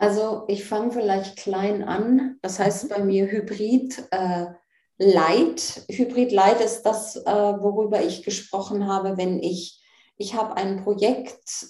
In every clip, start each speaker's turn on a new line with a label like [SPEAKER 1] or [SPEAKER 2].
[SPEAKER 1] Also ich fange vielleicht klein an. Das heißt bei mir Hybrid äh, Light. Hybrid Light ist das, äh, worüber ich gesprochen habe, wenn ich, ich habe ein Projekt,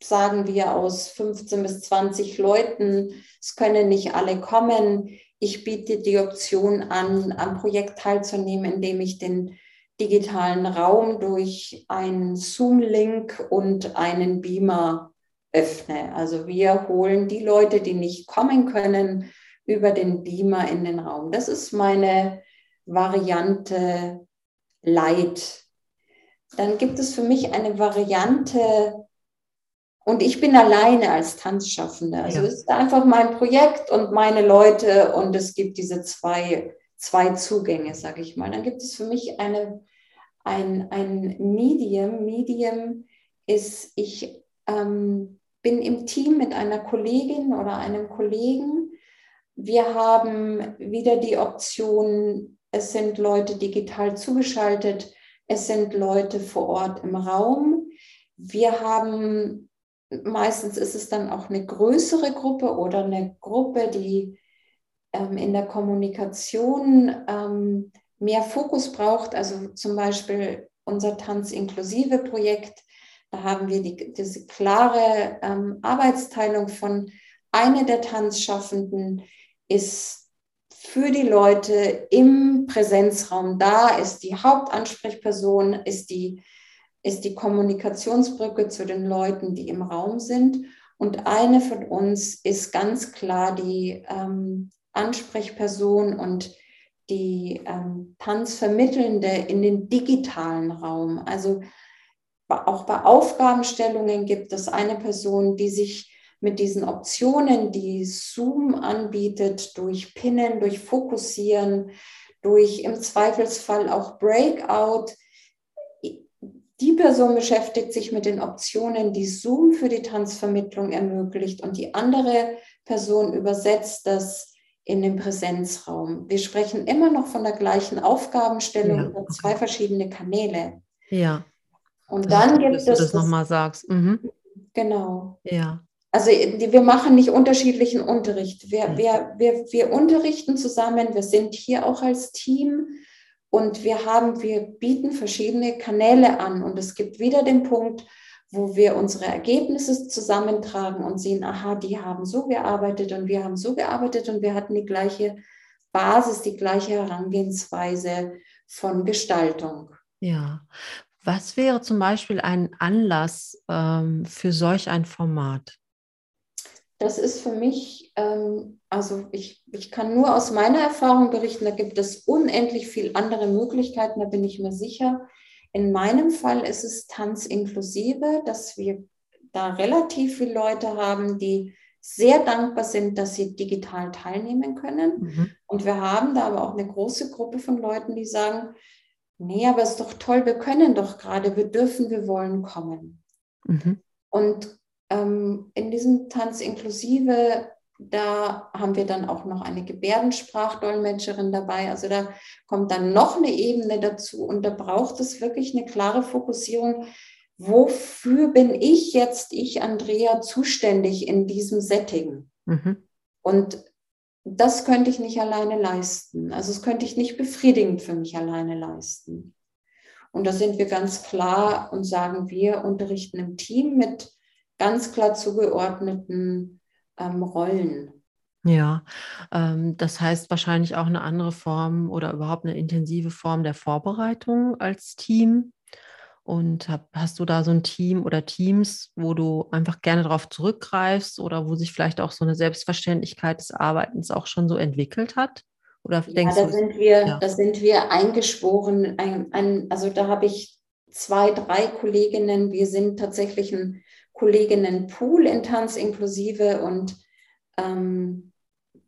[SPEAKER 1] sagen wir, aus 15 bis 20 Leuten. Es können nicht alle kommen. Ich biete die Option an, am Projekt teilzunehmen, indem ich den digitalen Raum durch einen Zoom-Link und einen Beamer öffne. Also wir holen die Leute, die nicht kommen können, über den Beamer in den Raum. Das ist meine Variante Light. Dann gibt es für mich eine Variante, und ich bin alleine als Tanzschaffende. Also ja. es ist einfach mein Projekt und meine Leute und es gibt diese zwei, zwei Zugänge, sage ich mal. Dann gibt es für mich eine, ein, ein Medium. Medium ist, ich ähm, bin im Team mit einer Kollegin oder einem Kollegen. Wir haben wieder die Option, es sind Leute digital zugeschaltet, es sind Leute vor Ort im Raum. Wir haben, meistens ist es dann auch eine größere Gruppe oder eine Gruppe, die ähm, in der Kommunikation ähm, mehr Fokus braucht. Also zum Beispiel unser Tanz-Inklusive Projekt da haben wir die, diese klare ähm, Arbeitsteilung von einer der Tanzschaffenden ist für die Leute im Präsenzraum da, ist die Hauptansprechperson, ist die, ist die Kommunikationsbrücke zu den Leuten, die im Raum sind. Und eine von uns ist ganz klar die ähm, Ansprechperson und die ähm, Tanzvermittelnde in den digitalen Raum. Also auch bei Aufgabenstellungen gibt es eine Person, die sich mit diesen Optionen, die Zoom anbietet, durch Pinnen, durch Fokussieren, durch im Zweifelsfall auch Breakout, die Person beschäftigt sich mit den Optionen, die Zoom für die Tanzvermittlung ermöglicht und die andere Person übersetzt das in den Präsenzraum. Wir sprechen immer noch von der gleichen Aufgabenstellung ja. über zwei verschiedene Kanäle.
[SPEAKER 2] Ja.
[SPEAKER 1] Und das dann gibt
[SPEAKER 2] es. Dass du das nochmal sagst. Mhm.
[SPEAKER 1] Genau.
[SPEAKER 2] Ja.
[SPEAKER 1] Also wir machen nicht unterschiedlichen Unterricht. Wir, mhm. wir, wir, wir unterrichten zusammen, wir sind hier auch als Team und wir haben, wir bieten verschiedene Kanäle an. Und es gibt wieder den Punkt, wo wir unsere Ergebnisse zusammentragen und sehen, aha, die haben so gearbeitet und wir haben so gearbeitet und wir hatten die gleiche Basis, die gleiche Herangehensweise von Gestaltung.
[SPEAKER 2] Ja, was wäre zum Beispiel ein Anlass ähm, für solch ein Format?
[SPEAKER 1] Das ist für mich, ähm, also ich, ich kann nur aus meiner Erfahrung berichten, da gibt es unendlich viele andere Möglichkeiten, da bin ich mir sicher. In meinem Fall ist es Tanz inklusive, dass wir da relativ viele Leute haben, die sehr dankbar sind, dass sie digital teilnehmen können. Mhm. Und wir haben da aber auch eine große Gruppe von Leuten, die sagen, nee, aber es ist doch toll, wir können doch gerade, wir dürfen, wir wollen kommen. Mhm. Und ähm, in diesem Tanz inklusive, da haben wir dann auch noch eine Gebärdensprachdolmetscherin dabei. Also da kommt dann noch eine Ebene dazu und da braucht es wirklich eine klare Fokussierung. Wofür bin ich jetzt, ich Andrea, zuständig in diesem Setting? Mhm. Und das könnte ich nicht alleine leisten. Also das könnte ich nicht befriedigend für mich alleine leisten. Und da sind wir ganz klar und sagen, wir unterrichten im Team mit ganz klar zugeordneten ähm, Rollen.
[SPEAKER 2] Ja, ähm, das heißt wahrscheinlich auch eine andere Form oder überhaupt eine intensive Form der Vorbereitung als Team. Und hab, hast du da so ein Team oder Teams, wo du einfach gerne darauf zurückgreifst oder wo sich vielleicht auch so eine Selbstverständlichkeit des Arbeitens auch schon so entwickelt hat? Oder
[SPEAKER 1] ja, denkst da du, sind wir, ja. da sind wir eingeschworen. Ein, ein, also da habe ich zwei, drei Kolleginnen. Wir sind tatsächlich ein Kolleginnenpool in Tanz inklusive und ähm,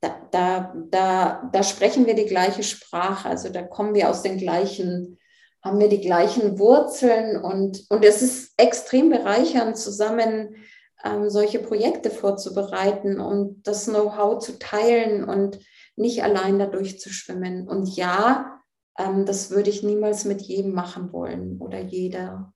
[SPEAKER 1] da, da, da, da sprechen wir die gleiche Sprache. Also da kommen wir aus den gleichen haben wir die gleichen Wurzeln und, und es ist extrem bereichernd, zusammen ähm, solche Projekte vorzubereiten und das Know-how zu teilen und nicht allein dadurch zu schwimmen. Und ja, ähm, das würde ich niemals mit jedem machen wollen oder jeder.